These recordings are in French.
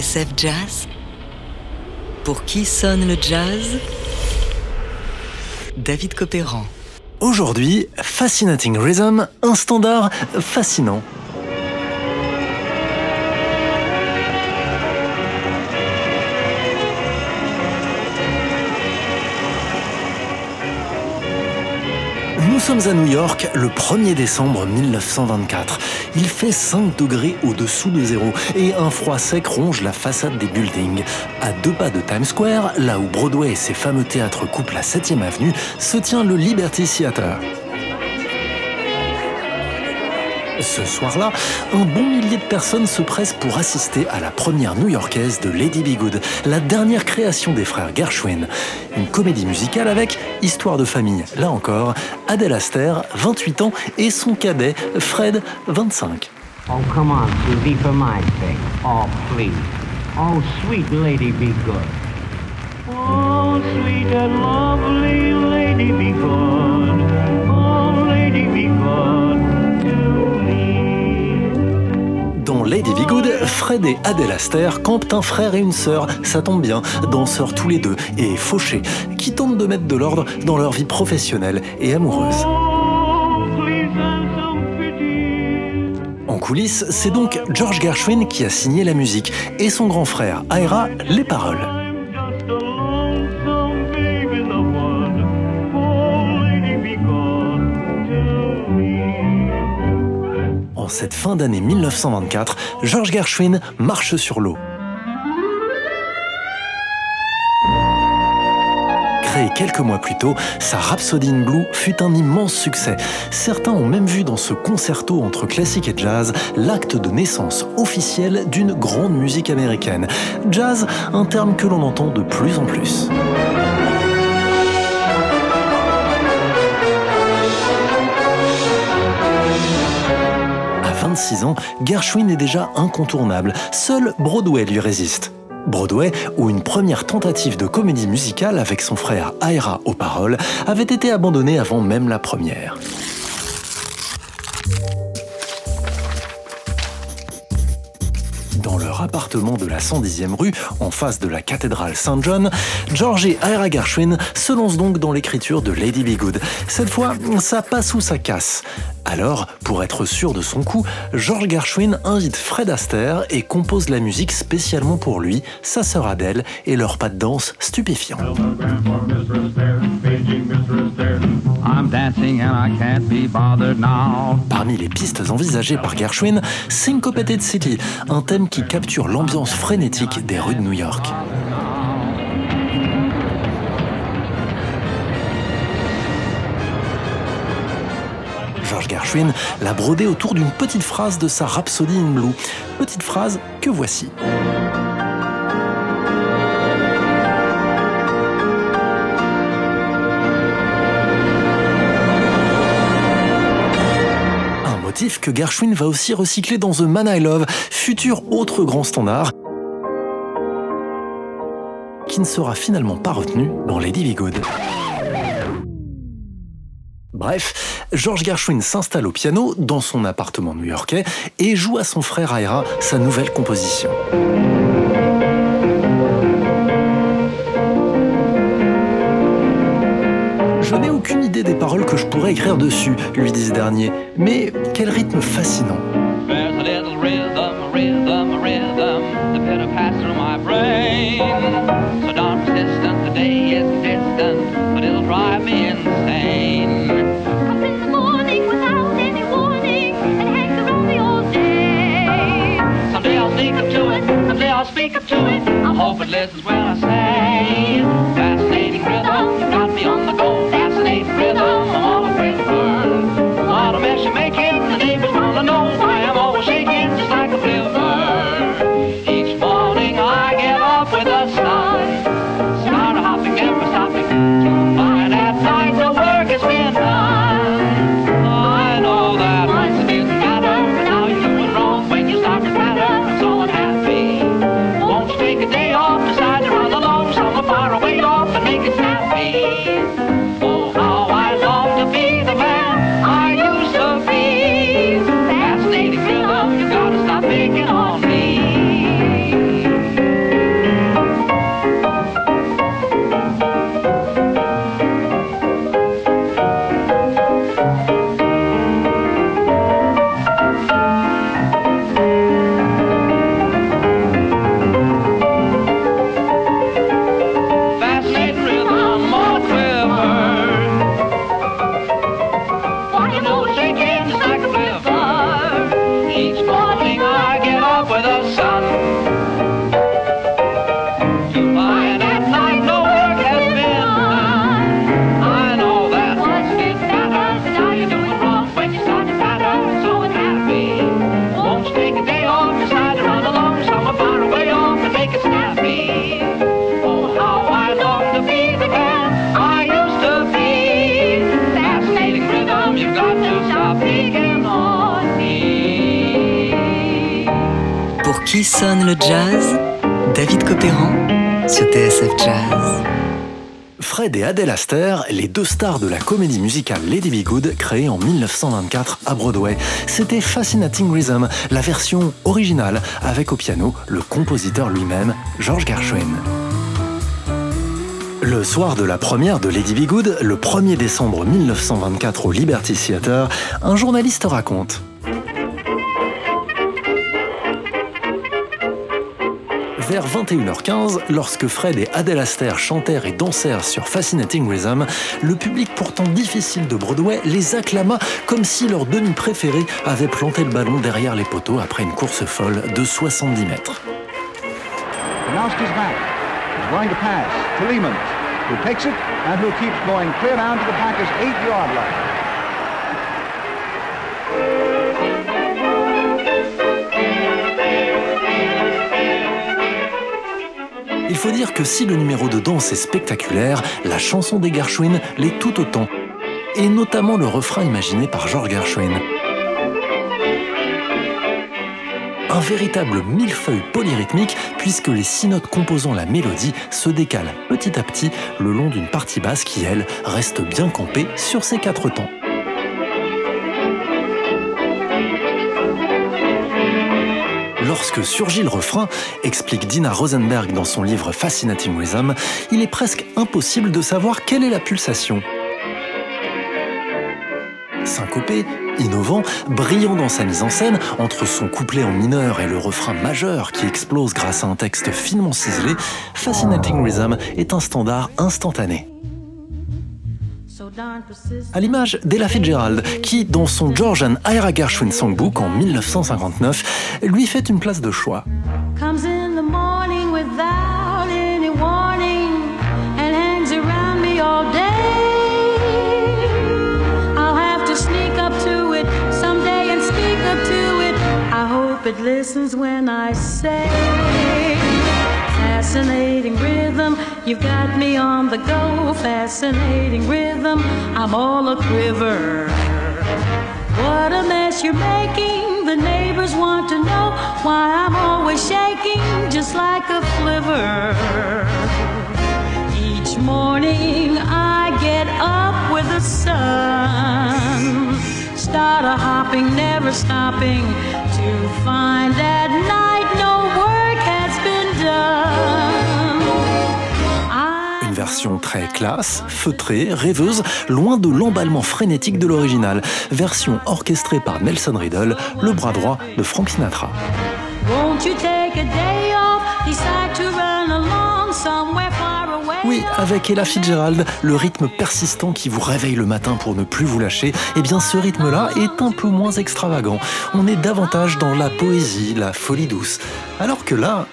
Jazz Pour qui sonne le jazz? David Copéran. Aujourd'hui, Fascinating Rhythm, un standard fascinant. Sommes à New York le 1er décembre 1924. Il fait 5 degrés au-dessous de zéro et un froid sec ronge la façade des buildings. À deux pas de Times Square, là où Broadway et ses fameux théâtres coupent la 7ème avenue, se tient le Liberty Theatre. Ce soir-là, un bon millier de personnes se pressent pour assister à la première new-yorkaise de Lady Be Good, la dernière création des frères Gershwin. Une comédie musicale avec histoire de famille. Là encore, Adèle Aster, 28 ans, et son cadet, Fred, 25. Oh, come on, for my. Oh, please. Oh, sweet lady, be good. Oh, sweet and lovely lady, be. Lady Fred et Adèle Aster campent un frère et une sœur, ça tombe bien, danseurs tous les deux et fauchés, qui tentent de mettre de l'ordre dans leur vie professionnelle et amoureuse. En coulisses, c'est donc George Gershwin qui a signé la musique et son grand frère Ira les paroles. Cette fin d'année 1924, George Gershwin marche sur l'eau. Créé quelques mois plus tôt, sa Rhapsody in Blue fut un immense succès. Certains ont même vu dans ce concerto entre classique et jazz l'acte de naissance officiel d'une grande musique américaine. Jazz, un terme que l'on entend de plus en plus. 26 ans, Gershwin est déjà incontournable. Seul Broadway lui résiste. Broadway, où une première tentative de comédie musicale avec son frère Ira aux paroles avait été abandonnée avant même la première. Dans leur appartement de la 110e rue, en face de la cathédrale Saint-John, George et Ira Gershwin se lancent donc dans l'écriture de Lady Be Good. Cette fois, ça passe ou ça casse. Alors, pour être sûr de son coup, George Gershwin invite Fred Astaire et compose la musique spécialement pour lui, sa sœur Adèle et leur pas de danse stupéfiant. Telegram for Mr. Astaire, paging Mr. Astaire. I'm dancing and I can't be bothered now. Parmi les pistes envisagées par Gershwin, Syncopated City, un thème qui capture l'ambiance frénétique des rues de New York. George Gershwin l'a brodé autour d'une petite phrase de sa Rhapsody in Blue. Petite phrase que voici. Un motif que Gershwin va aussi recycler dans The Man I Love, futur autre grand standard, qui ne sera finalement pas retenu dans Lady Be Good. Bref, George Gershwin s'installe au piano dans son appartement new-yorkais et joue à son frère Ira sa nouvelle composition. Je n'ai aucune idée des paroles que je pourrais écrire dessus, lui dit ce dernier, mais quel rythme fascinant. Hope it listens when I say, le jazz David Copéran sur TSF Jazz. Fred et Adele Astaire, les deux stars de la comédie musicale Lady Be Good, créée en 1924 à Broadway. C'était Fascinating Rhythm, la version originale, avec au piano le compositeur lui-même, George Gershwin. Le soir de la première de Lady Be Good, le 1er décembre 1924 au Liberty Theatre, un journaliste raconte. Vers 21h15, lorsque Fred et Adele Astaire chantèrent et dansèrent sur Fascinating Rhythm, le public pourtant difficile de Broadway les acclama comme si leur demi préféré avait planté le ballon derrière les poteaux après une course folle de 70 mètres. Faut dire que si le numéro de danse est spectaculaire, la chanson des Gershwin l'est tout autant. Et notamment le refrain imaginé par George Gershwin. Un véritable millefeuille polyrythmique puisque les six notes composant la mélodie se décalent petit à petit le long d'une partie basse qui, elle, reste bien campée sur ses quatre temps. Lorsque surgit le refrain, explique Dina Rosenberg dans son livre Fascinating Rhythm, il est presque impossible de savoir quelle est la pulsation. Syncopé, innovant, brillant dans sa mise en scène, entre son couplet en mineur et le refrain majeur qui explose grâce à un texte finement ciselé, Fascinating Rhythm est un standard instantané. À l'image d'Ella Fitzgerald, qui, dans son George and Ira Gershwin Songbook en 1959, lui fait une place de choix. You've got me on the go. Fascinating rhythm, I'm all a quiver. What a mess you're making. The neighbors want to know why I'm always shaking just like a flivver. Each morning I get up with the sun. Start a hopping, never stopping to find at version très classe, feutrée, rêveuse, loin de l'emballement frénétique de l'original. Version orchestrée par Nelson Riddle, le bras droit de Frank Sinatra. Oui, avec Ella Fitzgerald, le rythme persistant qui vous réveille le matin pour ne plus vous lâcher, eh bien ce rythme-là est un peu moins extravagant. On est davantage dans la poésie, la folie douce. Alors que là,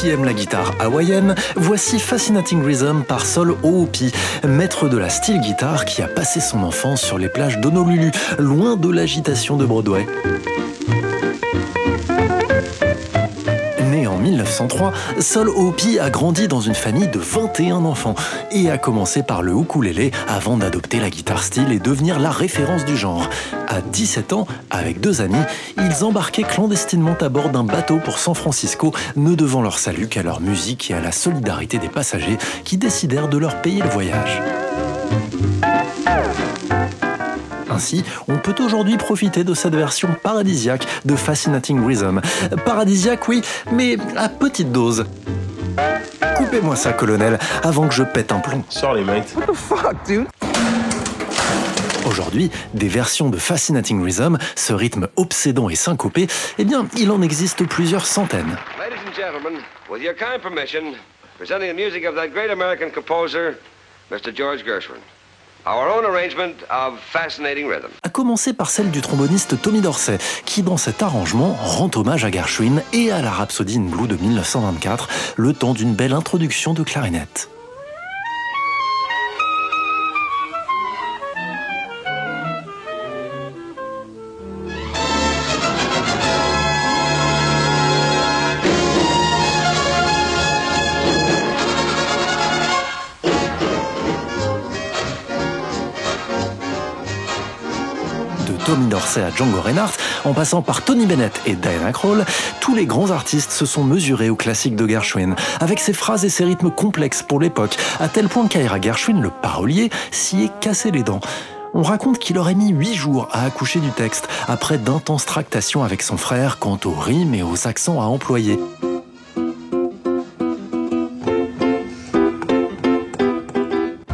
qui aiment la guitare hawaïenne, voici Fascinating Rhythm par Sol Oopi, maître de la style guitare qui a passé son enfance sur les plages d'Honolulu, loin de l'agitation de Broadway. 1903, Sol Oopi a grandi dans une famille de 21 enfants et a commencé par le ukulélé avant d'adopter la guitare style et devenir la référence du genre. À 17 ans, avec deux amis, ils embarquaient clandestinement à bord d'un bateau pour San Francisco, ne devant leur salut qu'à leur musique et à la solidarité des passagers qui décidèrent de leur payer le voyage. Ainsi, on peut aujourd'hui profiter de cette version paradisiaque de Fascinating Rhythm. Paradisiaque, oui, mais à petite dose. Coupez-moi ça, colonel, avant que je pète un plomb. Sorry, mate. Aujourd'hui, des versions de Fascinating Rhythm, ce rythme obsédant et syncopé, eh bien, il en existe plusieurs centaines. Ladies and gentlemen, with your kind permission, presenting the music of that great American composer, Mr. George Gershwin. Our own arrangement of Fascinating Rhythm. À commencer par celle du tromboniste Tommy Dorsey, qui dans cet arrangement rend hommage à Gershwin et à la Rhapsody in Blue de 1924, le temps d'une belle introduction de clarinette. À Django Reinhardt, en passant par Tony Bennett et Diana Krall, tous les grands artistes se sont mesurés aux classiques de Gershwin, avec ses phrases et ses rythmes complexes pour l'époque, à tel point qu'Ira Gershwin, le parolier, s'y est cassé les dents. On raconte qu'il aurait mis huit jours à accoucher du texte, après d'intenses tractations avec son frère quant aux rimes et aux accents à employer.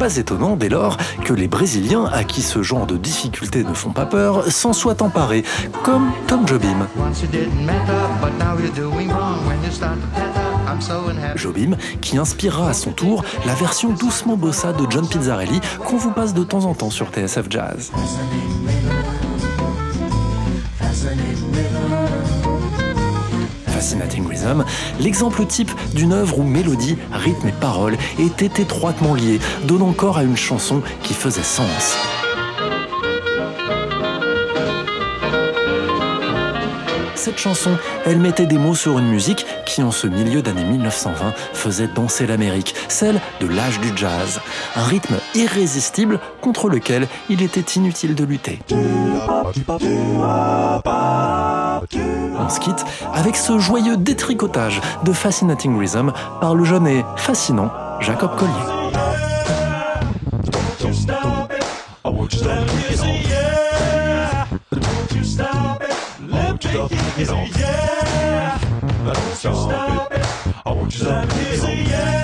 Pas étonnant dès lors que les Brésiliens, à qui ce genre de difficultés ne font pas peur, s'en soient emparés, comme Tom Jobim. Jobim, qui inspirera à son tour la version doucement bossa de John Pizzarelli qu'on vous passe de temps en temps sur TSF Jazz. L'exemple type d'une œuvre où mélodie, rythme et paroles étaient étroitement liés, donnant corps à une chanson qui faisait sens. Cette chanson, elle mettait des mots sur une musique qui, en ce milieu d'année 1920, faisait danser l'Amérique, celle de l'âge du jazz. Un rythme irrésistible contre lequel il était inutile de lutter. On se avec ce joyeux détricotage de Fascinating Rhythm par le jeune et fascinant Jacob Collier. Keep it on, yeah. Don't want you stop it. I want you to keep it on, yeah.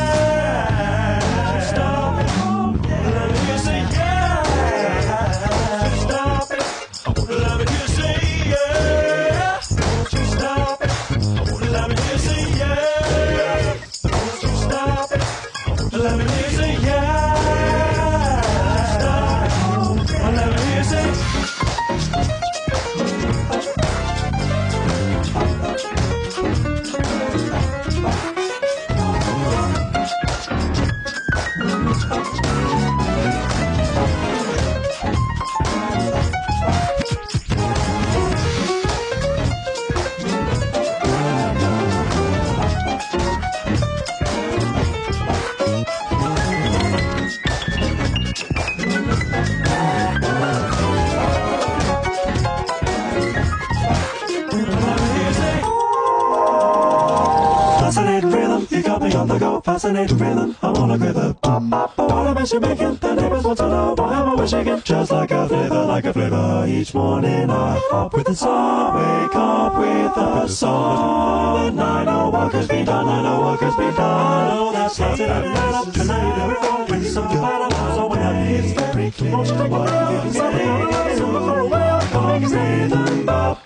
Fascinating rhythm, I'm on a rhythm. What a mess you're making, the neighbors want to know why am I wishing it? Just like a flavor, like a flavor. Each morning I hop with the song, wake up with a song. And I know what has been done, I know what has been done. I know that's lots of up tonight. And we're going with some battle, so when I it's very clear what you say. Something on the way, I'm going rhythm, oh.